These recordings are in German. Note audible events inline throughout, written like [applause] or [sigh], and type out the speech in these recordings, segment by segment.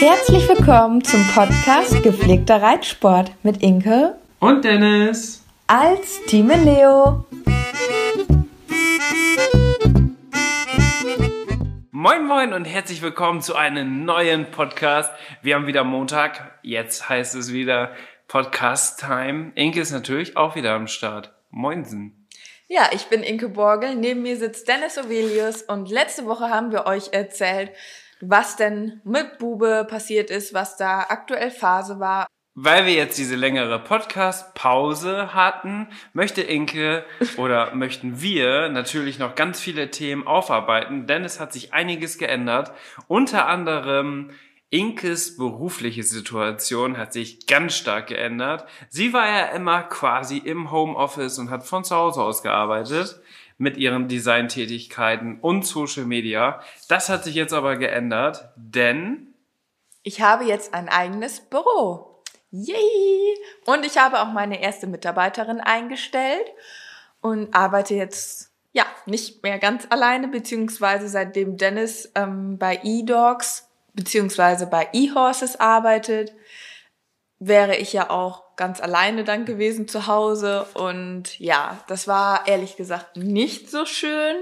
Herzlich willkommen zum Podcast Gepflegter Reitsport mit Inke und Dennis als Team Leo. Moin Moin und herzlich willkommen zu einem neuen Podcast. Wir haben wieder Montag, jetzt heißt es wieder Podcast Time. Inke ist natürlich auch wieder am Start. Moinsen. Ja, ich bin Inke Borgel, neben mir sitzt Dennis Ovelius und letzte Woche haben wir euch erzählt, was denn mit Bube passiert ist, was da aktuell Phase war. Weil wir jetzt diese längere Podcast-Pause hatten, möchte Inke oder [laughs] möchten wir natürlich noch ganz viele Themen aufarbeiten, denn es hat sich einiges geändert. Unter anderem Inkes berufliche Situation hat sich ganz stark geändert. Sie war ja immer quasi im Homeoffice und hat von zu Hause aus gearbeitet mit ihren Designtätigkeiten und Social Media. Das hat sich jetzt aber geändert, denn ich habe jetzt ein eigenes Büro. Yay! Und ich habe auch meine erste Mitarbeiterin eingestellt und arbeite jetzt ja nicht mehr ganz alleine, beziehungsweise seitdem Dennis ähm, bei eDogs beziehungsweise bei eHorses arbeitet, wäre ich ja auch ganz alleine dann gewesen zu Hause. Und ja, das war ehrlich gesagt nicht so schön.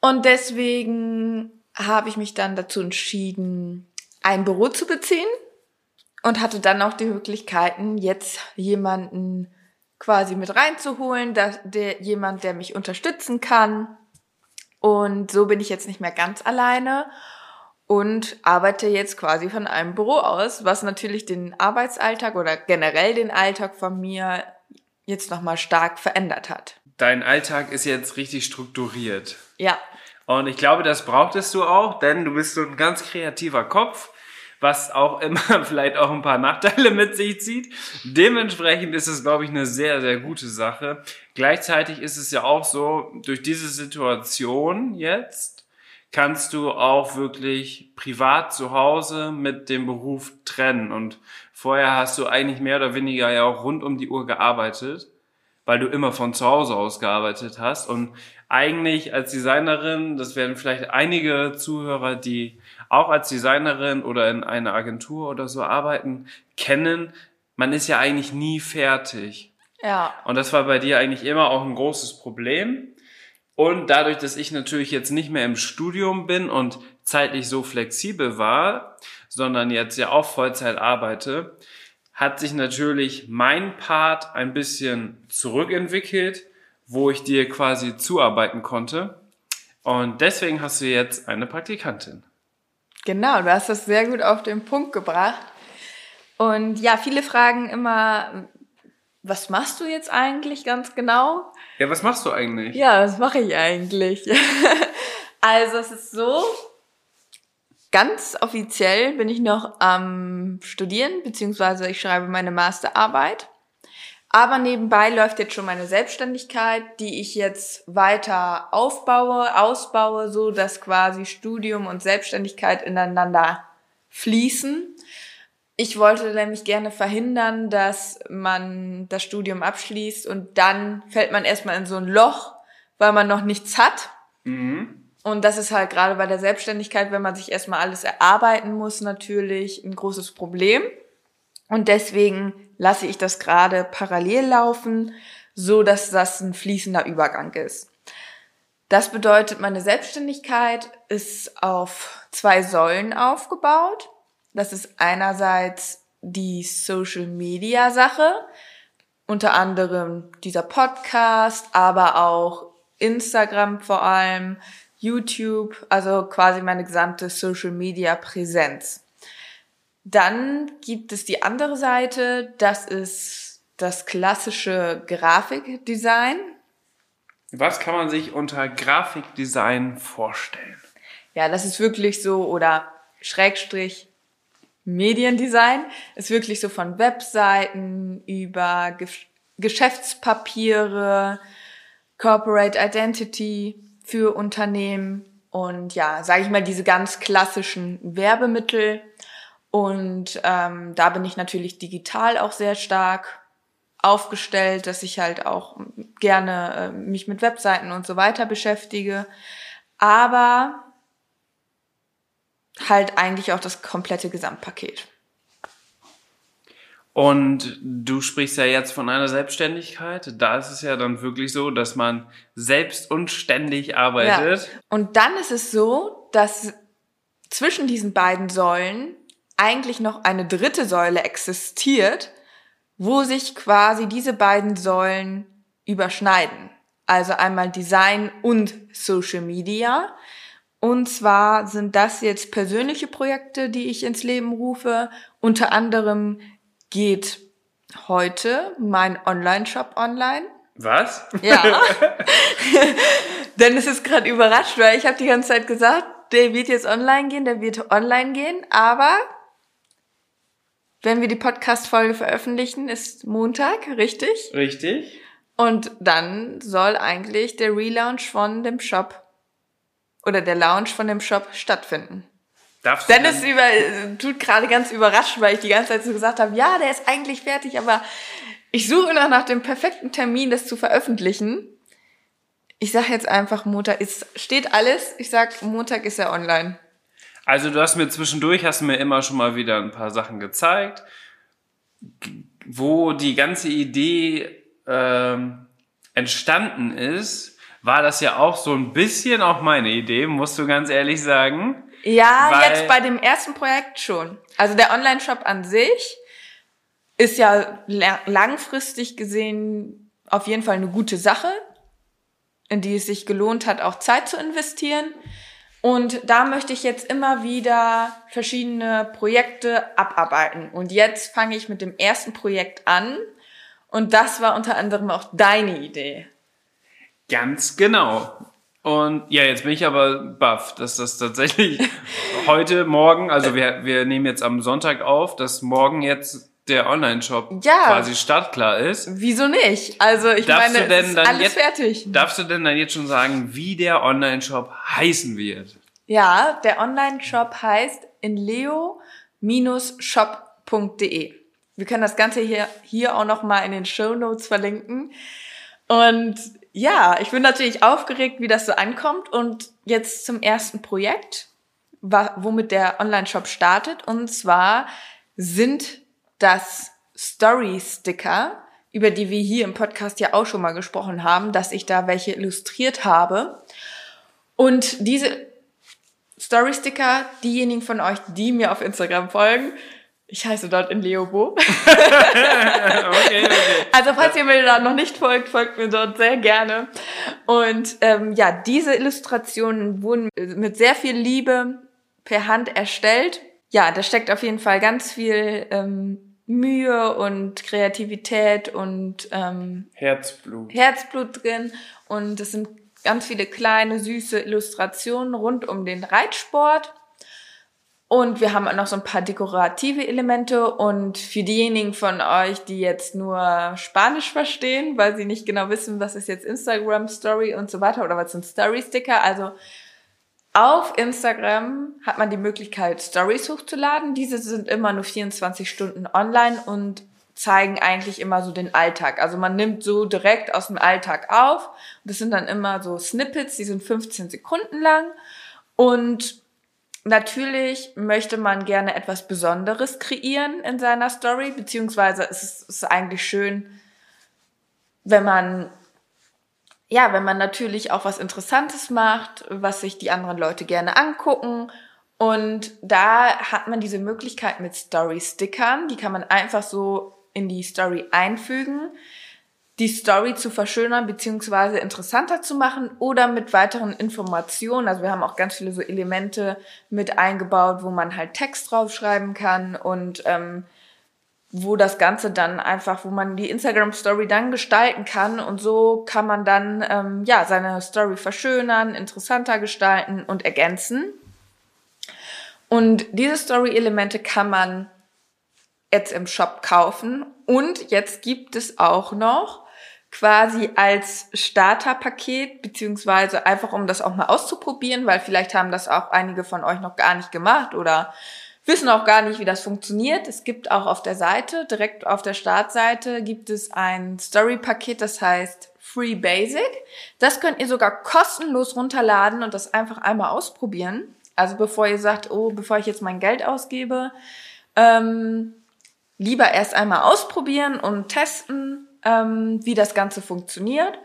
Und deswegen habe ich mich dann dazu entschieden, ein Büro zu beziehen und hatte dann auch die Möglichkeiten, jetzt jemanden quasi mit reinzuholen, dass der jemand, der mich unterstützen kann. Und so bin ich jetzt nicht mehr ganz alleine und arbeite jetzt quasi von einem Büro aus, was natürlich den Arbeitsalltag oder generell den Alltag von mir jetzt nochmal stark verändert hat. Dein Alltag ist jetzt richtig strukturiert. Ja. Und ich glaube, das brauchtest du auch, denn du bist so ein ganz kreativer Kopf, was auch immer [laughs] vielleicht auch ein paar Nachteile mit sich zieht. Dementsprechend ist es, glaube ich, eine sehr, sehr gute Sache. Gleichzeitig ist es ja auch so, durch diese Situation jetzt, kannst du auch wirklich privat zu Hause mit dem Beruf trennen. Und vorher hast du eigentlich mehr oder weniger ja auch rund um die Uhr gearbeitet, weil du immer von zu Hause aus gearbeitet hast. Und eigentlich als Designerin, das werden vielleicht einige Zuhörer, die auch als Designerin oder in einer Agentur oder so arbeiten, kennen, man ist ja eigentlich nie fertig. Ja. Und das war bei dir eigentlich immer auch ein großes Problem und dadurch, dass ich natürlich jetzt nicht mehr im Studium bin und zeitlich so flexibel war, sondern jetzt ja auch Vollzeit arbeite, hat sich natürlich mein Part ein bisschen zurückentwickelt, wo ich dir quasi zuarbeiten konnte. Und deswegen hast du jetzt eine Praktikantin. Genau, du hast das sehr gut auf den Punkt gebracht. Und ja, viele fragen immer, was machst du jetzt eigentlich ganz genau? Ja, was machst du eigentlich? Ja, was mache ich eigentlich? [laughs] also es ist so, ganz offiziell bin ich noch am Studieren, beziehungsweise ich schreibe meine Masterarbeit. Aber nebenbei läuft jetzt schon meine Selbstständigkeit, die ich jetzt weiter aufbaue, ausbaue, so dass quasi Studium und Selbstständigkeit ineinander fließen. Ich wollte nämlich gerne verhindern, dass man das Studium abschließt und dann fällt man erstmal in so ein Loch, weil man noch nichts hat. Mhm. Und das ist halt gerade bei der Selbstständigkeit, wenn man sich erstmal alles erarbeiten muss, natürlich ein großes Problem. Und deswegen lasse ich das gerade parallel laufen, so dass das ein fließender Übergang ist. Das bedeutet, meine Selbstständigkeit ist auf zwei Säulen aufgebaut. Das ist einerseits die Social Media Sache, unter anderem dieser Podcast, aber auch Instagram vor allem, YouTube, also quasi meine gesamte Social Media Präsenz. Dann gibt es die andere Seite, das ist das klassische Grafikdesign, Was kann man sich unter Grafikdesign vorstellen? Ja, das ist wirklich so, oder Schrägstrich Mediendesign, ist wirklich so von Webseiten über Ge Geschäftspapiere, Corporate Identity für Unternehmen und ja, sage ich mal, diese ganz klassischen Werbemittel. Und ähm, da bin ich natürlich digital auch sehr stark aufgestellt, dass ich halt auch gerne äh, mich mit Webseiten und so weiter beschäftige. Aber halt eigentlich auch das komplette Gesamtpaket. Und du sprichst ja jetzt von einer Selbstständigkeit. Da ist es ja dann wirklich so, dass man selbst und ständig arbeitet. Ja. Und dann ist es so, dass zwischen diesen beiden Säulen eigentlich noch eine dritte Säule existiert, wo sich quasi diese beiden Säulen überschneiden. Also einmal Design und Social Media. Und zwar sind das jetzt persönliche Projekte, die ich ins Leben rufe. Unter anderem geht heute mein Online-Shop online. Was? Ja. [laughs] Denn es ist gerade überrascht, weil ich habe die ganze Zeit gesagt, der wird jetzt online gehen, der wird online gehen, aber wenn wir die Podcast-Folge veröffentlichen, ist Montag, richtig? Richtig. Und dann soll eigentlich der Relaunch von dem Shop oder der Launch von dem Shop stattfinden. Darfst Dennis über, tut gerade ganz überrascht, weil ich die ganze Zeit so gesagt habe, ja, der ist eigentlich fertig, aber ich suche noch nach dem perfekten Termin, das zu veröffentlichen. Ich sage jetzt einfach Montag, es steht alles. Ich sag Montag ist er online. Also du hast mir zwischendurch, hast mir immer schon mal wieder ein paar Sachen gezeigt, wo die ganze Idee ähm, entstanden ist, war das ja auch so ein bisschen auch meine Idee, musst du ganz ehrlich sagen. Ja, jetzt bei dem ersten Projekt schon. Also der Online-Shop an sich ist ja langfristig gesehen auf jeden Fall eine gute Sache, in die es sich gelohnt hat, auch Zeit zu investieren. Und da möchte ich jetzt immer wieder verschiedene Projekte abarbeiten. Und jetzt fange ich mit dem ersten Projekt an. Und das war unter anderem auch deine Idee. Ganz genau. Und ja, jetzt bin ich aber baff, dass das tatsächlich [laughs] heute, morgen, also wir, wir nehmen jetzt am Sonntag auf, dass morgen jetzt der Online-Shop ja. quasi startklar ist. Wieso nicht? Also ich darfst meine, es ist alles jetzt, fertig. Darfst du denn dann jetzt schon sagen, wie der Online-Shop heißen wird? Ja, der Online-Shop heißt inleo-shop.de. Wir können das Ganze hier, hier auch nochmal in den Show Notes verlinken. Und ja, ich bin natürlich aufgeregt, wie das so ankommt. Und jetzt zum ersten Projekt, womit der Online-Shop startet. Und zwar sind das Story-Sticker, über die wir hier im Podcast ja auch schon mal gesprochen haben, dass ich da welche illustriert habe. Und diese Story-Sticker, diejenigen von euch, die mir auf Instagram folgen, ich heiße dort in Leobo. [laughs] okay, okay. Also falls ihr mir da noch nicht folgt, folgt mir dort sehr gerne. Und ähm, ja, diese Illustrationen wurden mit sehr viel Liebe per Hand erstellt. Ja, da steckt auf jeden Fall ganz viel ähm, Mühe und Kreativität und ähm, Herzblut. Herzblut drin. Und es sind ganz viele kleine, süße Illustrationen rund um den Reitsport. Und wir haben auch noch so ein paar dekorative Elemente. Und für diejenigen von euch, die jetzt nur Spanisch verstehen, weil sie nicht genau wissen, was ist jetzt Instagram Story und so weiter oder was sind Story Sticker. Also auf Instagram hat man die Möglichkeit, Stories hochzuladen. Diese sind immer nur 24 Stunden online und zeigen eigentlich immer so den Alltag. Also man nimmt so direkt aus dem Alltag auf. Das sind dann immer so Snippets, die sind 15 Sekunden lang. Und Natürlich möchte man gerne etwas Besonderes kreieren in seiner Story, beziehungsweise es ist, es ist eigentlich schön, wenn man ja, wenn man natürlich auch was Interessantes macht, was sich die anderen Leute gerne angucken. Und da hat man diese Möglichkeit mit Story-Stickern. Die kann man einfach so in die Story einfügen die Story zu verschönern beziehungsweise interessanter zu machen oder mit weiteren Informationen. Also wir haben auch ganz viele so Elemente mit eingebaut, wo man halt Text draufschreiben kann und ähm, wo das Ganze dann einfach, wo man die Instagram Story dann gestalten kann und so kann man dann ähm, ja seine Story verschönern, interessanter gestalten und ergänzen. Und diese Story-Elemente kann man jetzt im Shop kaufen und jetzt gibt es auch noch quasi als Starterpaket, beziehungsweise einfach um das auch mal auszuprobieren, weil vielleicht haben das auch einige von euch noch gar nicht gemacht oder wissen auch gar nicht, wie das funktioniert. Es gibt auch auf der Seite, direkt auf der Startseite, gibt es ein Story-Paket, das heißt Free Basic. Das könnt ihr sogar kostenlos runterladen und das einfach einmal ausprobieren. Also bevor ihr sagt, oh, bevor ich jetzt mein Geld ausgebe, ähm, lieber erst einmal ausprobieren und testen, ähm, wie das Ganze funktioniert.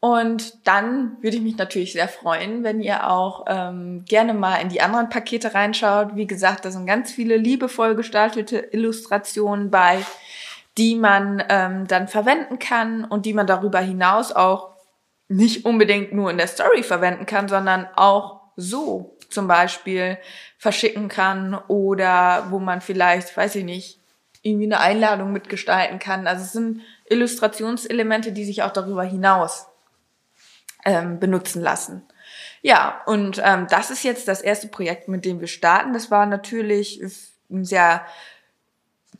Und dann würde ich mich natürlich sehr freuen, wenn ihr auch ähm, gerne mal in die anderen Pakete reinschaut. Wie gesagt, da sind ganz viele liebevoll gestaltete Illustrationen bei, die man ähm, dann verwenden kann und die man darüber hinaus auch nicht unbedingt nur in der Story verwenden kann, sondern auch so zum Beispiel verschicken kann oder wo man vielleicht, weiß ich nicht, irgendwie eine Einladung mitgestalten kann. Also es sind Illustrationselemente, die sich auch darüber hinaus ähm, benutzen lassen. Ja, und ähm, das ist jetzt das erste Projekt, mit dem wir starten. Das war natürlich ein sehr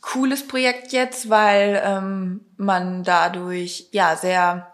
cooles Projekt jetzt, weil ähm, man dadurch ja sehr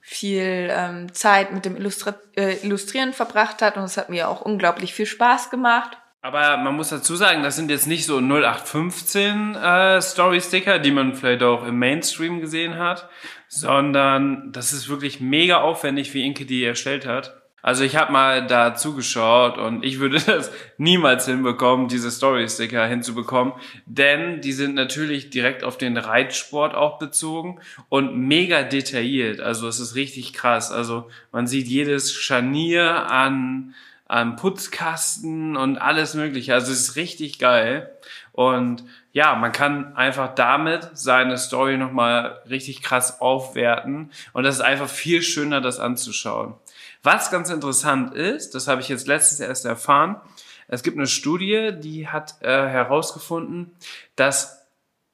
viel ähm, Zeit mit dem Illustri äh, Illustrieren verbracht hat und es hat mir auch unglaublich viel Spaß gemacht. Aber man muss dazu sagen, das sind jetzt nicht so 0815 äh, Story-Sticker, die man vielleicht auch im Mainstream gesehen hat, sondern das ist wirklich mega aufwendig, wie Inke die erstellt hat. Also ich habe mal da zugeschaut und ich würde [laughs] das niemals hinbekommen, diese Story-Sticker hinzubekommen, denn die sind natürlich direkt auf den Reitsport auch bezogen und mega detailliert. Also es ist richtig krass. Also man sieht jedes Scharnier an, an Putzkasten und alles mögliche. Also es ist richtig geil. Und ja, man kann einfach damit seine Story nochmal richtig krass aufwerten. Und das ist einfach viel schöner, das anzuschauen. Was ganz interessant ist, das habe ich jetzt letztens erst erfahren, es gibt eine Studie, die hat äh, herausgefunden, dass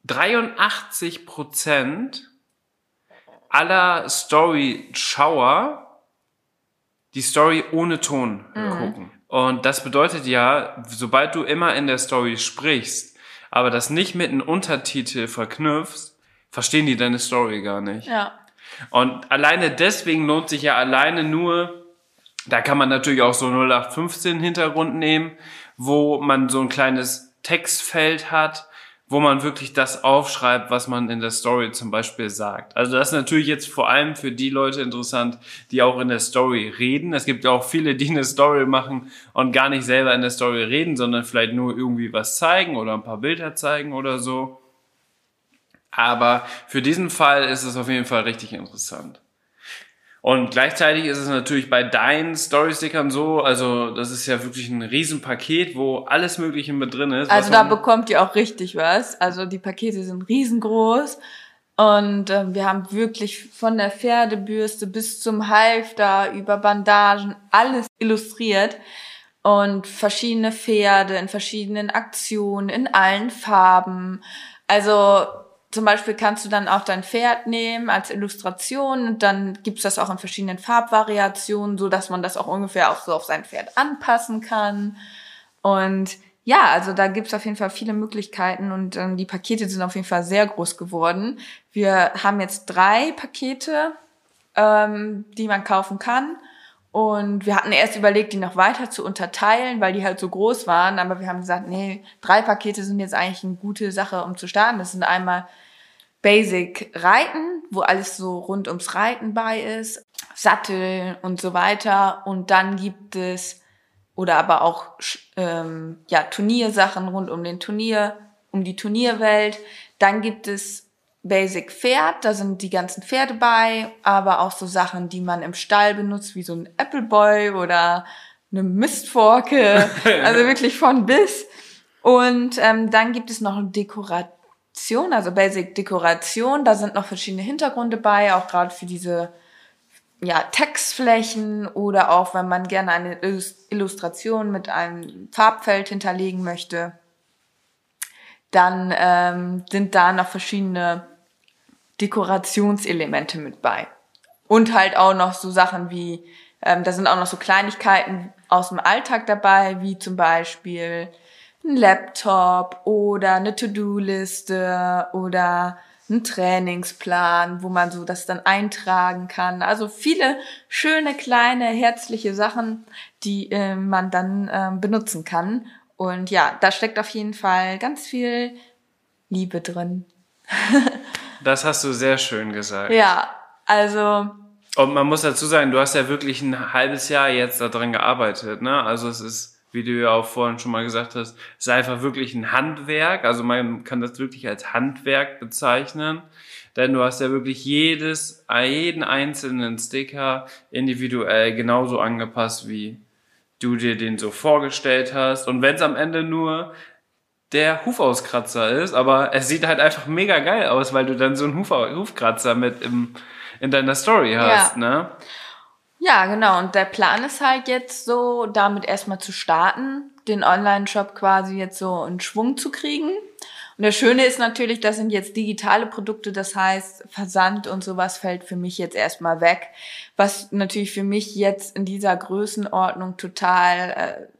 83 Prozent aller Story-Schauer die Story ohne Ton mhm. gucken. Und das bedeutet ja, sobald du immer in der Story sprichst, aber das nicht mit einem Untertitel verknüpfst, verstehen die deine Story gar nicht. Ja. Und alleine deswegen lohnt sich ja alleine nur da kann man natürlich auch so 0815 Hintergrund nehmen, wo man so ein kleines Textfeld hat, wo man wirklich das aufschreibt, was man in der Story zum Beispiel sagt. Also das ist natürlich jetzt vor allem für die Leute interessant, die auch in der Story reden. Es gibt ja auch viele, die eine Story machen und gar nicht selber in der Story reden, sondern vielleicht nur irgendwie was zeigen oder ein paar Bilder zeigen oder so. Aber für diesen Fall ist es auf jeden Fall richtig interessant. Und gleichzeitig ist es natürlich bei deinen Storystickern so, also das ist ja wirklich ein Riesenpaket, wo alles Mögliche mit drin ist. Also da bekommt ihr auch richtig was. Also die Pakete sind riesengroß und äh, wir haben wirklich von der Pferdebürste bis zum Halfter über Bandagen alles illustriert und verschiedene Pferde in verschiedenen Aktionen, in allen Farben. Also zum Beispiel kannst du dann auch dein Pferd nehmen als Illustration und dann gibt's das auch in verschiedenen Farbvariationen, so dass man das auch ungefähr auch so auf sein Pferd anpassen kann. Und ja, also da gibt's auf jeden Fall viele Möglichkeiten und ähm, die Pakete sind auf jeden Fall sehr groß geworden. Wir haben jetzt drei Pakete, ähm, die man kaufen kann. Und wir hatten erst überlegt, die noch weiter zu unterteilen, weil die halt so groß waren. Aber wir haben gesagt, nee, drei Pakete sind jetzt eigentlich eine gute Sache, um zu starten. Das sind einmal Basic Reiten, wo alles so rund ums Reiten bei ist, Sattel und so weiter. Und dann gibt es, oder aber auch ähm, ja, Turniersachen rund um den Turnier, um die Turnierwelt. Dann gibt es Basic Pferd, da sind die ganzen Pferde bei, aber auch so Sachen, die man im Stall benutzt, wie so ein Appleboy oder eine Mistforke, [laughs] also wirklich von bis. Und ähm, dann gibt es noch eine Dekoration, also Basic Dekoration, da sind noch verschiedene Hintergründe bei, auch gerade für diese ja, Textflächen oder auch wenn man gerne eine Illustration mit einem Farbfeld hinterlegen möchte. dann ähm, sind da noch verschiedene Dekorationselemente mit bei. Und halt auch noch so Sachen wie, ähm, da sind auch noch so Kleinigkeiten aus dem Alltag dabei, wie zum Beispiel ein Laptop oder eine To-Do-Liste oder ein Trainingsplan, wo man so das dann eintragen kann. Also viele schöne, kleine, herzliche Sachen, die äh, man dann äh, benutzen kann. Und ja, da steckt auf jeden Fall ganz viel Liebe drin. [laughs] das hast du sehr schön gesagt. Ja, also. Und man muss dazu sagen, du hast ja wirklich ein halbes Jahr jetzt daran gearbeitet, ne? Also es ist wie du ja auch vorhin schon mal gesagt hast, ist einfach wirklich ein Handwerk. Also man kann das wirklich als Handwerk bezeichnen. Denn du hast ja wirklich jedes, jeden einzelnen Sticker individuell genauso angepasst, wie du dir den so vorgestellt hast. Und wenn es am Ende nur der Hufauskratzer ist, aber es sieht halt einfach mega geil aus, weil du dann so einen Huf Hufkratzer mit im, in deiner Story hast, ja. ne? Ja, genau. Und der Plan ist halt jetzt so, damit erstmal zu starten, den Online-Shop quasi jetzt so in Schwung zu kriegen. Und das Schöne ist natürlich, das sind jetzt digitale Produkte, das heißt, Versand und sowas fällt für mich jetzt erstmal weg, was natürlich für mich jetzt in dieser Größenordnung total äh,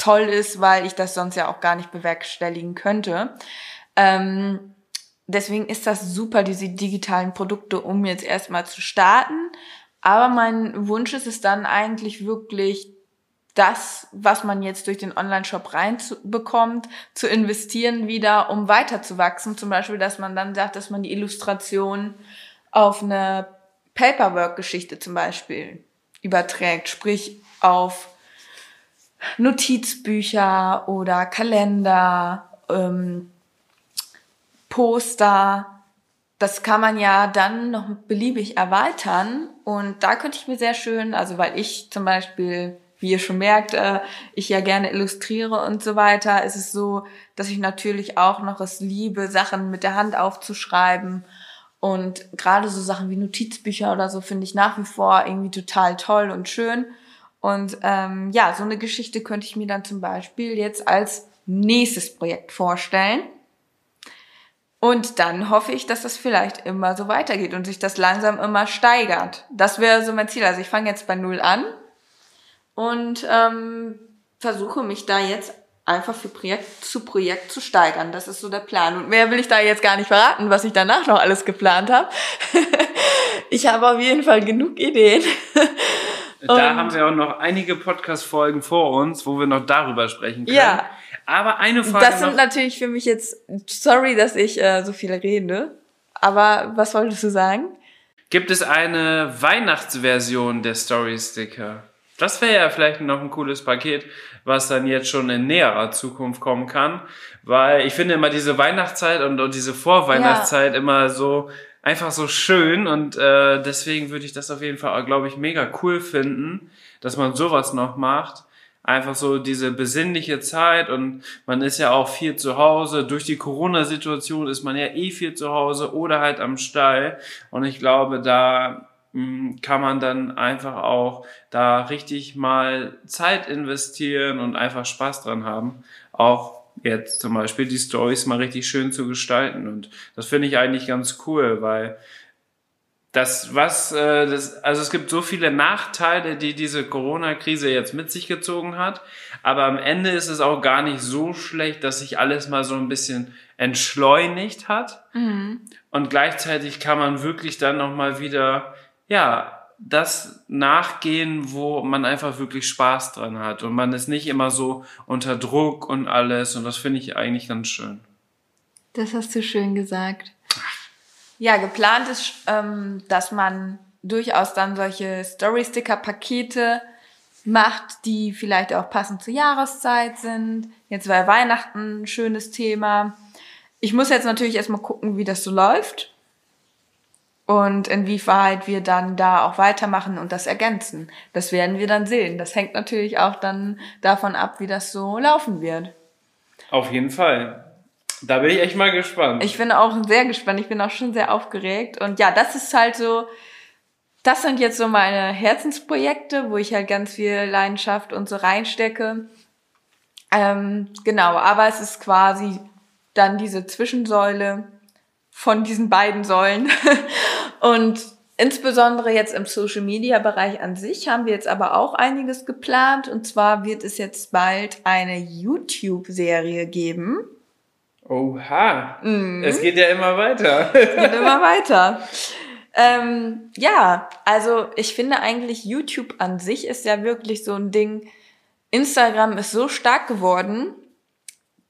toll ist, weil ich das sonst ja auch gar nicht bewerkstelligen könnte. Ähm, deswegen ist das super, diese digitalen Produkte, um jetzt erstmal zu starten. Aber mein Wunsch ist es dann eigentlich wirklich, das, was man jetzt durch den Online-Shop reinbekommt, zu investieren wieder, um weiterzuwachsen. Zum Beispiel, dass man dann sagt, dass man die Illustration auf eine Paperwork-Geschichte zum Beispiel überträgt, sprich auf Notizbücher oder Kalender, ähm, Poster, das kann man ja dann noch beliebig erweitern. Und da könnte ich mir sehr schön, also weil ich zum Beispiel, wie ihr schon merkt, äh, ich ja gerne illustriere und so weiter, ist es so, dass ich natürlich auch noch es liebe, Sachen mit der Hand aufzuschreiben. Und gerade so Sachen wie Notizbücher oder so finde ich nach wie vor irgendwie total toll und schön. Und ähm, ja, so eine Geschichte könnte ich mir dann zum Beispiel jetzt als nächstes Projekt vorstellen. Und dann hoffe ich, dass das vielleicht immer so weitergeht und sich das langsam immer steigert. Das wäre so mein Ziel. Also ich fange jetzt bei Null an und ähm, versuche mich da jetzt einfach für Projekt zu Projekt zu steigern. Das ist so der Plan. Und mehr will ich da jetzt gar nicht verraten, was ich danach noch alles geplant habe. [laughs] ich habe auf jeden Fall genug Ideen. [laughs] da haben sie auch noch einige Podcast-Folgen vor uns, wo wir noch darüber sprechen können. Ja. Aber eine Frage. Das sind noch. natürlich für mich jetzt, sorry, dass ich äh, so viel rede, aber was wolltest du sagen? Gibt es eine Weihnachtsversion der Story Sticker? Das wäre ja vielleicht noch ein cooles Paket, was dann jetzt schon in näherer Zukunft kommen kann. Weil ich finde immer diese Weihnachtszeit und, und diese Vorweihnachtszeit ja. immer so einfach so schön und äh, deswegen würde ich das auf jeden Fall, glaube ich, mega cool finden, dass man sowas noch macht einfach so diese besinnliche Zeit und man ist ja auch viel zu Hause. Durch die Corona-Situation ist man ja eh viel zu Hause oder halt am Stall. Und ich glaube, da hm, kann man dann einfach auch da richtig mal Zeit investieren und einfach Spaß dran haben. Auch jetzt zum Beispiel die Stories mal richtig schön zu gestalten. Und das finde ich eigentlich ganz cool, weil das, was, äh, das, also es gibt so viele Nachteile, die diese Corona-Krise jetzt mit sich gezogen hat. Aber am Ende ist es auch gar nicht so schlecht, dass sich alles mal so ein bisschen entschleunigt hat. Mhm. Und gleichzeitig kann man wirklich dann nochmal wieder, ja, das nachgehen, wo man einfach wirklich Spaß dran hat. Und man ist nicht immer so unter Druck und alles. Und das finde ich eigentlich ganz schön. Das hast du schön gesagt. Ja, geplant ist, ähm, dass man durchaus dann solche Story-Sticker-Pakete macht, die vielleicht auch passend zur Jahreszeit sind. Jetzt war Weihnachten ein schönes Thema. Ich muss jetzt natürlich erstmal gucken, wie das so läuft und inwieweit wir dann da auch weitermachen und das ergänzen. Das werden wir dann sehen. Das hängt natürlich auch dann davon ab, wie das so laufen wird. Auf jeden Fall. Da bin ich echt mal gespannt. Ich bin auch sehr gespannt. Ich bin auch schon sehr aufgeregt. Und ja, das ist halt so, das sind jetzt so meine Herzensprojekte, wo ich halt ganz viel Leidenschaft und so reinstecke. Ähm, genau, aber es ist quasi dann diese Zwischensäule von diesen beiden Säulen. [laughs] Und insbesondere jetzt im Social Media Bereich an sich haben wir jetzt aber auch einiges geplant. Und zwar wird es jetzt bald eine YouTube-Serie geben. Oha, mhm. es geht ja immer weiter. Es geht immer [laughs] weiter. Ähm, ja, also ich finde eigentlich YouTube an sich ist ja wirklich so ein Ding. Instagram ist so stark geworden,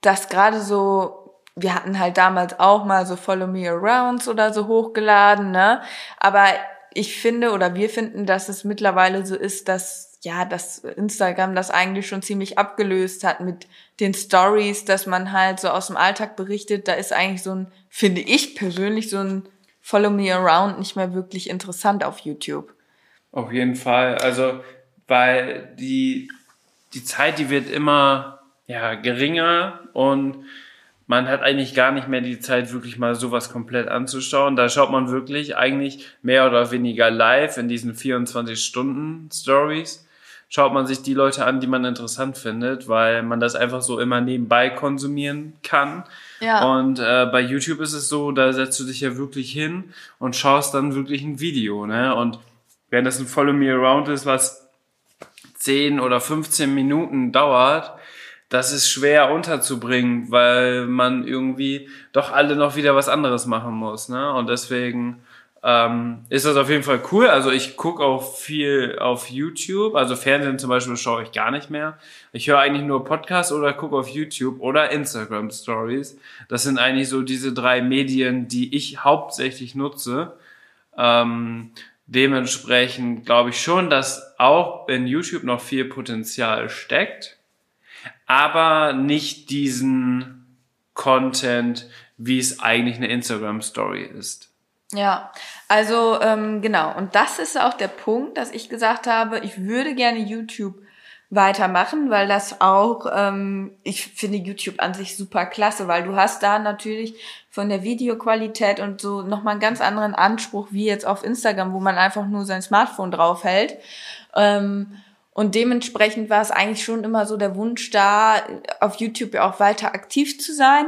dass gerade so, wir hatten halt damals auch mal so Follow Me Arounds oder so hochgeladen, ne? Aber ich finde oder wir finden, dass es mittlerweile so ist, dass ja, dass Instagram das eigentlich schon ziemlich abgelöst hat mit den Stories, dass man halt so aus dem Alltag berichtet. Da ist eigentlich so ein, finde ich persönlich, so ein Follow Me Around nicht mehr wirklich interessant auf YouTube. Auf jeden Fall. Also, weil die, die Zeit, die wird immer ja, geringer und man hat eigentlich gar nicht mehr die Zeit, wirklich mal sowas komplett anzuschauen. Da schaut man wirklich eigentlich mehr oder weniger live in diesen 24 Stunden Stories. Schaut man sich die Leute an, die man interessant findet, weil man das einfach so immer nebenbei konsumieren kann. Ja. Und äh, bei YouTube ist es so, da setzt du dich ja wirklich hin und schaust dann wirklich ein Video. Ne? Und wenn das ein Follow Me Around ist, was 10 oder 15 Minuten dauert, das ist schwer unterzubringen, weil man irgendwie doch alle noch wieder was anderes machen muss. Ne? Und deswegen ähm, ist das auf jeden Fall cool. Also ich gucke auch viel auf YouTube. Also Fernsehen zum Beispiel schaue ich gar nicht mehr. Ich höre eigentlich nur Podcasts oder gucke auf YouTube oder Instagram Stories. Das sind eigentlich so diese drei Medien, die ich hauptsächlich nutze. Ähm, dementsprechend glaube ich schon, dass auch in YouTube noch viel Potenzial steckt aber nicht diesen Content, wie es eigentlich eine Instagram Story ist. Ja, also ähm, genau. Und das ist auch der Punkt, dass ich gesagt habe, ich würde gerne YouTube weitermachen, weil das auch, ähm, ich finde YouTube an sich super klasse, weil du hast da natürlich von der Videoqualität und so nochmal einen ganz anderen Anspruch wie jetzt auf Instagram, wo man einfach nur sein Smartphone draufhält. Ähm, und dementsprechend war es eigentlich schon immer so der Wunsch da, auf YouTube ja auch weiter aktiv zu sein.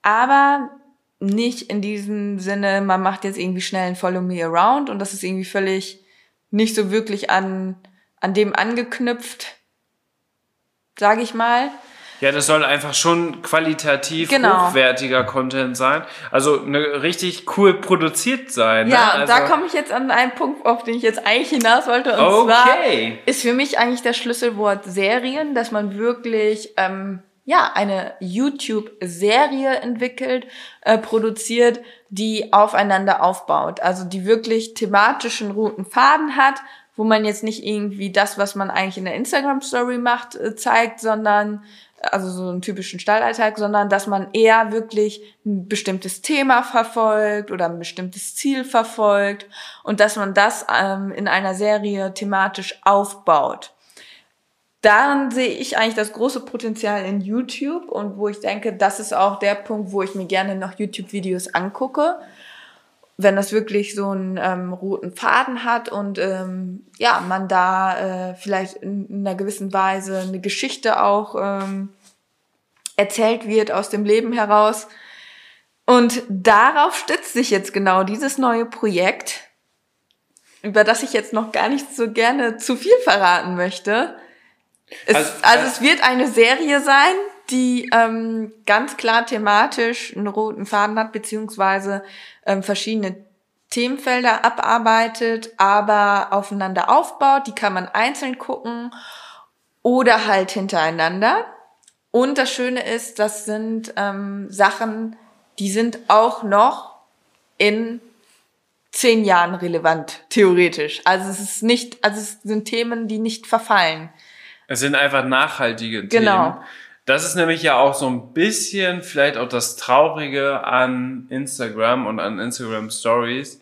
Aber nicht in diesem Sinne, man macht jetzt irgendwie schnell ein Follow Me Around und das ist irgendwie völlig nicht so wirklich an, an dem angeknüpft, sage ich mal. Ja, das soll einfach schon qualitativ genau. hochwertiger Content sein. Also eine richtig cool produziert sein. Ne? Ja, ne? und also da komme ich jetzt an einen Punkt, auf den ich jetzt eigentlich hinaus wollte. Und okay. zwar ist für mich eigentlich das Schlüsselwort Serien, dass man wirklich ähm, ja eine YouTube-Serie entwickelt, äh, produziert, die aufeinander aufbaut. Also die wirklich thematischen roten Faden hat, wo man jetzt nicht irgendwie das, was man eigentlich in der Instagram-Story macht, äh, zeigt, sondern also so einen typischen Stallalltag, sondern dass man eher wirklich ein bestimmtes Thema verfolgt oder ein bestimmtes Ziel verfolgt und dass man das ähm, in einer Serie thematisch aufbaut. Daran sehe ich eigentlich das große Potenzial in YouTube und wo ich denke, das ist auch der Punkt, wo ich mir gerne noch YouTube-Videos angucke, wenn das wirklich so einen ähm, roten Faden hat und ähm, ja, man da äh, vielleicht in, in, einer gewissen Weise eine Geschichte auch ähm, erzählt wird aus dem Leben heraus. Und darauf stützt sich jetzt genau dieses neue Projekt, über das ich jetzt noch gar nicht so gerne zu viel verraten möchte. Es, also, also es wird eine Serie sein, die ähm, ganz klar thematisch einen roten Faden hat, beziehungsweise ähm, verschiedene Themenfelder abarbeitet, aber aufeinander aufbaut. Die kann man einzeln gucken oder halt hintereinander. Und das Schöne ist, das sind ähm, Sachen, die sind auch noch in zehn Jahren relevant, theoretisch. Also es ist nicht, also es sind Themen, die nicht verfallen. Es sind einfach nachhaltige genau. Themen. Das ist nämlich ja auch so ein bisschen vielleicht auch das Traurige an Instagram und an Instagram Stories.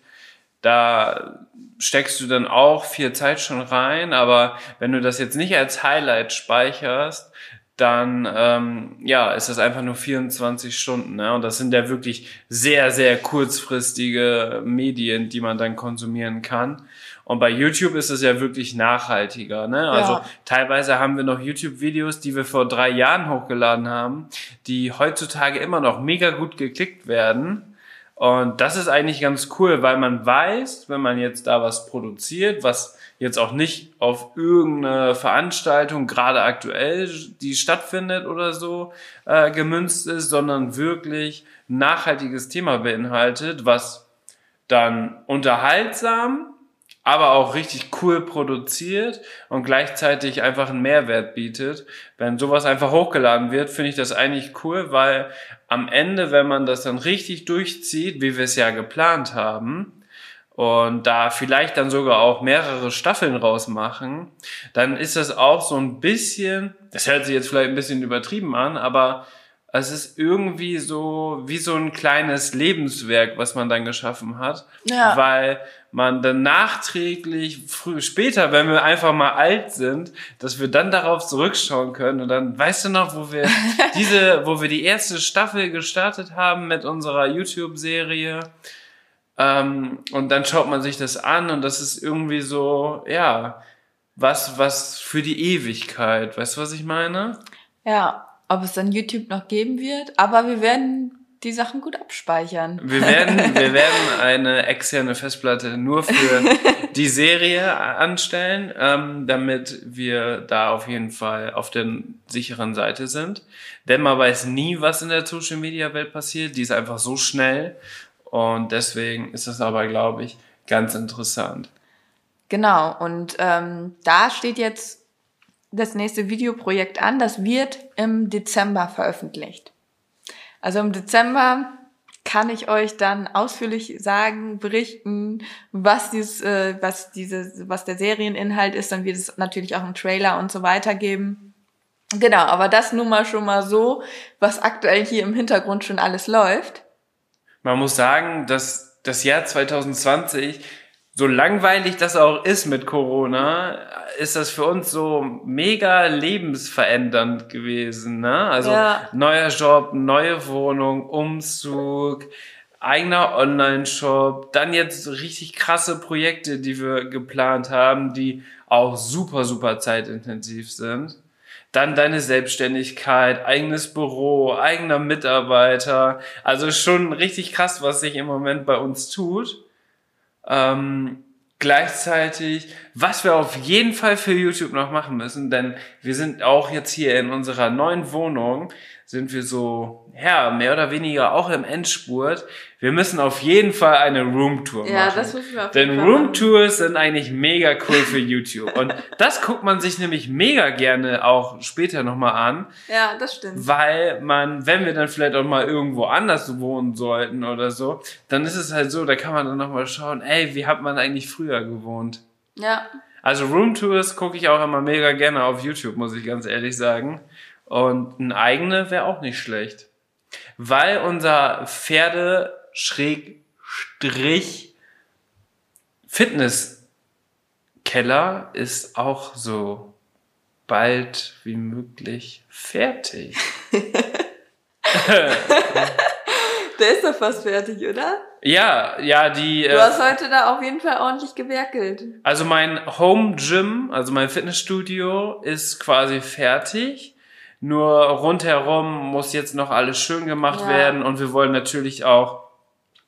Da steckst du dann auch viel Zeit schon rein, aber wenn du das jetzt nicht als Highlight speicherst, dann ähm, ja, ist das einfach nur 24 Stunden. Ne? Und das sind ja wirklich sehr, sehr kurzfristige Medien, die man dann konsumieren kann. Und bei YouTube ist es ja wirklich nachhaltiger. Ne? Also Ja. teilweise haben wir noch YouTube-Videos, die wir vor drei Jahren hochgeladen haben, die heutzutage immer noch mega gut geklickt werden. Und das ist eigentlich ganz cool, weil man weiß, wenn man jetzt da was produziert, was jetzt auch nicht auf irgendeine Veranstaltung, gerade aktuell, die stattfindet oder so, äh, gemünzt ist, sondern wirklich ein nachhaltiges Thema beinhaltet, was dann unterhaltsam, aber auch richtig cool produziert und gleichzeitig einfach einen Mehrwert bietet. Wenn sowas einfach hochgeladen wird, finde ich das eigentlich cool, weil am Ende, wenn man das dann richtig durchzieht, wie wir es ja geplant haben, und da vielleicht dann sogar auch mehrere Staffeln rausmachen, dann ist das auch so ein bisschen, das hört sich jetzt vielleicht ein bisschen übertrieben an, aber es ist irgendwie so wie so ein kleines Lebenswerk, was man dann geschaffen hat, Ja. weil man dann nachträglich, früh, später, wenn wir einfach mal alt sind, dass wir dann darauf zurückschauen können und dann, weißt du noch, wo wir [laughs] diese, wo wir die erste Staffel gestartet haben mit unserer YouTube-Serie, ähm, und dann schaut man sich das an und das ist irgendwie so, ja, was, was für die Ewigkeit. Weißt du, was ich meine? Ja, ob es dann YouTube noch geben wird, aber wir werden die Sachen gut abspeichern. Wir werden, [laughs] wir werden eine externe Festplatte nur für [laughs] die Serie anstellen, ähm, damit wir da auf jeden Fall auf der sicheren Seite sind. Denn man weiß nie, was in der Social Media Welt passiert. Die ist einfach so schnell. Und deswegen ist das aber, glaube ich, ganz interessant. Genau, und ähm, da steht jetzt das nächste Videoprojekt an. Das wird im Dezember veröffentlicht. Also im Dezember kann ich euch dann ausführlich sagen, berichten, was dieses, äh, was diese, was der Serieninhalt ist. Dann wird es natürlich auch einen Trailer und so weiter geben. Genau, aber das nun mal schon mal so, was aktuell hier im Hintergrund schon alles läuft. Man muss sagen, dass das Jahr 2020, so langweilig das auch ist mit Corona, ist das für uns so mega lebensverändernd gewesen. Ne? Also Ja. neuer Job, neue Wohnung, Umzug, eigener Online-Shop, dann jetzt richtig krasse Projekte, die wir geplant haben, die auch super, super zeitintensiv sind. Dann deine Selbstständigkeit, eigenes Büro, eigener Mitarbeiter. Also schon richtig krass, was sich im Moment bei uns tut. Ähm, gleichzeitig, was wir auf jeden Fall für YouTube noch machen müssen, denn wir sind auch jetzt hier in unserer neuen Wohnung, sind wir so, ja, mehr oder weniger auch im Endspurt. Wir müssen auf jeden Fall eine Roomtour Ja, machen. das müssen wir auf jeden Denn. Roomtours sind eigentlich mega cool für YouTube. Und das guckt man sich nämlich mega gerne auch später nochmal an, Ja, das stimmt. weil man, wenn wir dann vielleicht auch mal irgendwo anders wohnen sollten oder so, dann ist es halt so, da kann man dann nochmal schauen, ey, wie hat man eigentlich früher gewohnt? Ja, Also Roomtours gucke ich auch immer mega gerne auf YouTube, muss ich ganz ehrlich sagen. Und ein eigene wäre auch nicht schlecht. Weil unser Pferde Schrägstrich Fitnesskeller ist auch so bald wie möglich fertig. [laughs] der ist doch fast fertig, oder? Ja, ja, die. Du äh, hast heute da auf jeden Fall ordentlich gewerkelt. Also mein Home Gym, also mein Fitnessstudio ist quasi fertig. Nur rundherum muss jetzt noch alles schön gemacht Ja. werden und wir wollen natürlich auch,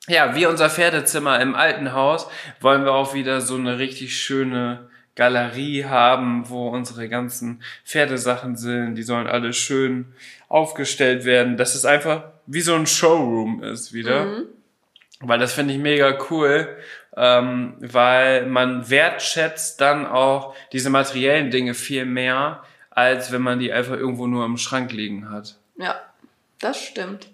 ja, wie unser Pferdezimmer im alten Haus, wollen wir auch wieder so eine richtig schöne Galerie haben, wo unsere ganzen Pferdesachen sind. Die sollen alle schön aufgestellt werden, dass es einfach wie so ein Showroom ist wieder. Weil das finde ich mega cool, ähm, weil man wertschätzt dann auch diese materiellen Dinge viel mehr, als wenn man die einfach irgendwo nur im Schrank liegen hat. Ja, das stimmt.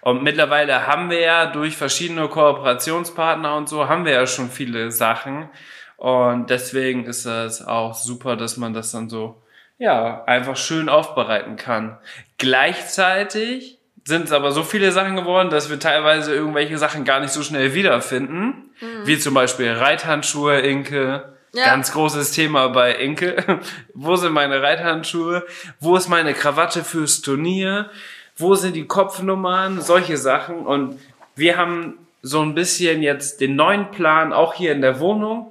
Und mittlerweile haben wir ja durch verschiedene Kooperationspartner und so, haben wir ja schon viele Sachen. Und deswegen ist das auch super, dass man das dann so, ja, einfach schön aufbereiten kann. Gleichzeitig sind es aber so viele Sachen geworden, dass wir teilweise irgendwelche Sachen gar nicht so schnell wiederfinden. Wie zum Beispiel Reithandschuhe, Inke. Ja. Ganz großes Thema bei Inke. [laughs] Wo sind meine Reithandschuhe? Wo ist meine Krawatte fürs Turnier? Wo sind die Kopfnummern? Solche Sachen. Und wir haben so ein bisschen jetzt den neuen Plan auch hier in der Wohnung.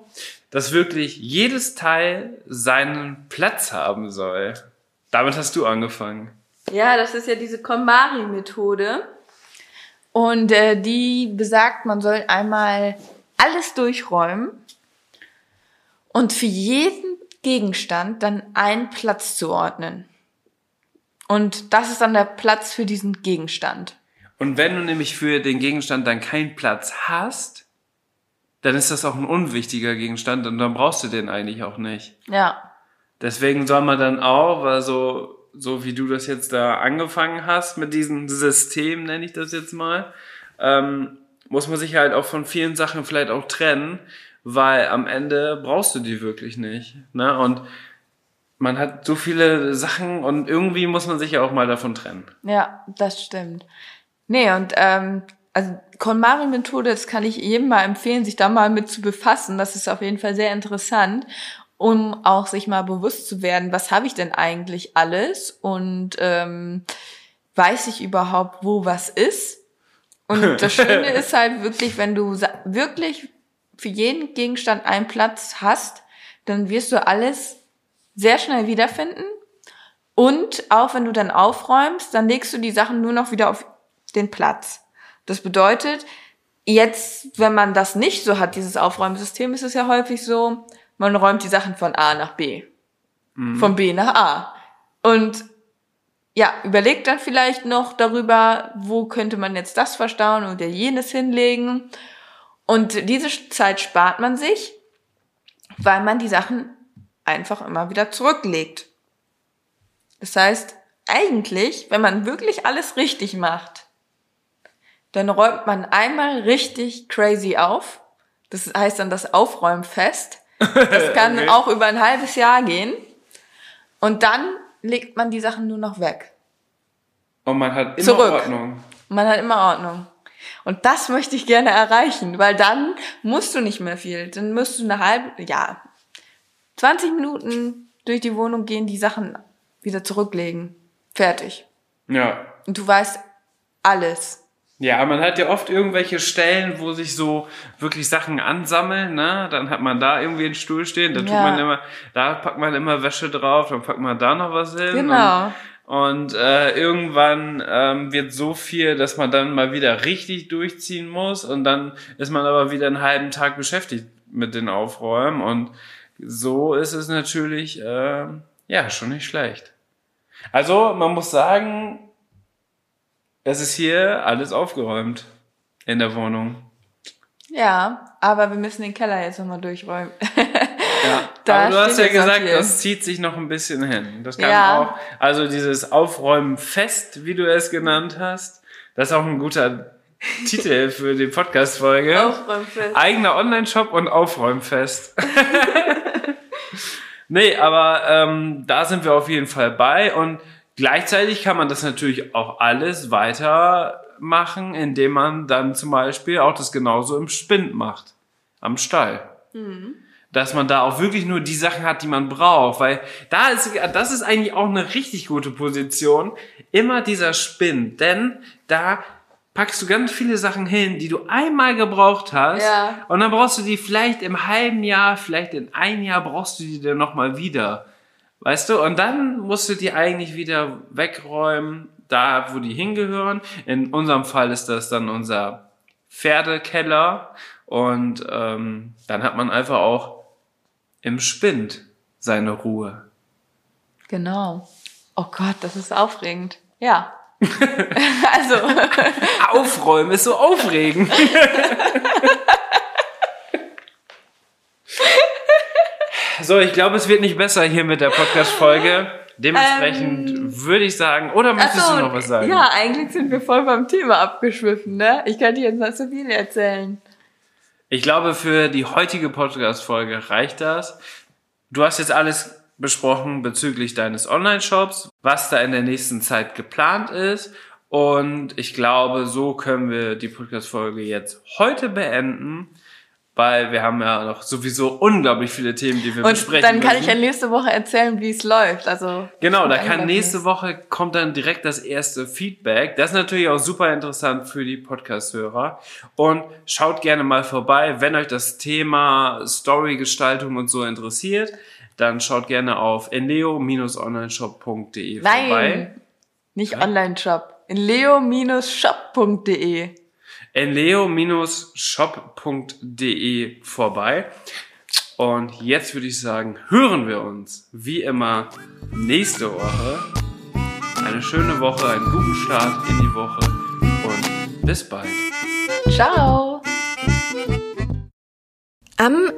dass wirklich jedes Teil seinen Platz haben soll. Damit hast du angefangen. Ja, das ist ja diese KonMari-Methode. Und äh, die besagt, man soll einmal alles durchräumen und für jeden Gegenstand dann einen Platz zuordnen. Und das ist dann der Platz für diesen Gegenstand. Und wenn du nämlich für den Gegenstand dann keinen Platz hast, dann ist das auch ein unwichtiger Gegenstand und dann brauchst du den eigentlich auch nicht. Ja. Deswegen soll man dann auch, weil so, so wie du das jetzt da angefangen hast mit diesem System, nenne ich das jetzt mal, ähm, muss man sich halt auch von vielen Sachen vielleicht auch trennen, weil am Ende brauchst du die wirklich nicht. Ne? Und man hat so viele Sachen und irgendwie muss man sich ja auch mal davon trennen. Ja, das stimmt. Nee, und ähm, also KonMari-Methode, das kann ich jedem mal empfehlen, sich da mal mit zu befassen. Das ist auf jeden Fall sehr interessant, um auch sich mal bewusst zu werden, was habe ich denn eigentlich alles und ähm, weiß ich überhaupt, wo was ist. Und [laughs] das Schöne ist halt wirklich, wenn du wirklich für jeden Gegenstand einen Platz hast, dann wirst du alles sehr schnell wiederfinden. Und auch wenn du dann aufräumst, dann legst du die Sachen nur noch wieder auf den Platz. Das bedeutet, jetzt, wenn man das nicht so hat, dieses Aufräumsystem, ist es ja häufig so, man räumt die Sachen von A nach B. Mhm. Von B nach A. Und ja, überlegt dann vielleicht noch darüber, wo könnte man jetzt das verstauen oder jenes hinlegen. Und diese Zeit spart man sich, weil man die Sachen einfach immer wieder zurücklegt. Das heißt, eigentlich, wenn man wirklich alles richtig macht, dann räumt man einmal richtig crazy auf. Das heißt dann das Aufräumfest. Das [laughs] kann okay. auch über ein halbes Jahr gehen. Und dann legt man die Sachen nur noch weg. Und man hat immer Zurück. Ordnung. Man hat immer Ordnung. Und das möchte ich gerne erreichen, weil dann musst du nicht mehr viel. Dann musst du eine halbe, ja, 20 Minuten durch die Wohnung gehen, die Sachen wieder zurücklegen. Fertig. Ja. Und du weißt alles. Ja, man hat ja oft irgendwelche Stellen, wo sich so wirklich Sachen ansammeln, ne? Dann hat man da irgendwie einen Stuhl stehen, da tut man immer, da packt man immer Wäsche drauf, dann packt man da noch was hin. Genau. Und äh, irgendwann ähm, wird so viel, dass man dann mal wieder richtig durchziehen muss und dann ist man aber wieder einen halben Tag beschäftigt mit den Aufräumen und so ist es natürlich äh, ja schon nicht schlecht. Also man muss sagen, es ist hier alles aufgeräumt in der Wohnung. Ja, aber wir müssen den Keller jetzt nochmal durchräumen. [laughs] Ja, da aber du hast ja gesagt, das zieht sich noch ein bisschen hin. Das kann ja. auch, also dieses Aufräumen fest, wie du es genannt hast, das ist auch ein guter [laughs] Titel für die Podcast-Folge. Aufräumfest. Eigener Online-Shop und Aufräumfest. [laughs] nee, aber ähm, da sind wir auf jeden Fall bei und gleichzeitig kann man das natürlich auch alles weitermachen, indem man dann zum Beispiel auch das genauso im Spind macht. Am Stall. Mhm dass man da auch wirklich nur die Sachen hat, die man braucht, weil da ist, das ist eigentlich auch eine richtig gute Position, immer dieser Spinn, denn da packst du ganz viele Sachen hin, die du einmal gebraucht hast ja. und dann brauchst du die vielleicht im halben Jahr, vielleicht in ein Jahr brauchst du die dann nochmal wieder. Weißt du? Und dann musst du die eigentlich wieder wegräumen, da wo die hingehören. In unserem Fall ist das dann unser Pferdekeller und ähm, dann hat man einfach auch im Spind seine Ruhe. Genau. Oh Gott, das ist aufregend. Ja. [laughs] also. [laughs] Aufräumen ist so aufregend. [laughs] so, ich glaube, es wird nicht besser hier mit der Podcast-Folge. Dementsprechend ähm, würde ich sagen, oder möchtest so, du noch was sagen? Ja, eigentlich sind wir voll beim Thema abgeschwiffen, ne? Ich könnte jetzt noch so viel erzählen. Ich glaube, für die heutige Podcast-Folge reicht das. Du hast jetzt alles besprochen bezüglich deines Online-Shops, was da in der nächsten Zeit geplant ist. Und ich glaube, so können wir die Podcast-Folge jetzt heute beenden, weil wir haben ja noch sowieso unglaublich viele Themen, die wir Und besprechen dann kann müssen. ich ja nächste Woche erzählen, wie es läuft. Also Genau, da kann nächste nicht. Woche kommt dann direkt das erste Feedback. Das ist natürlich auch super interessant für die Podcast-Hörer. Und schaut gerne mal vorbei, wenn euch das Thema Storygestaltung und so interessiert, dann schaut gerne auf enleo-onlineshop.de Nein, vorbei. nicht Online-Shop. In leo-shop.de. enleo-shop.de vorbei. Und jetzt würde ich sagen, hören wir uns wie immer nächste Woche. Eine schöne Woche, einen guten Start in die Woche und bis bald. Ciao.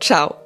ciao.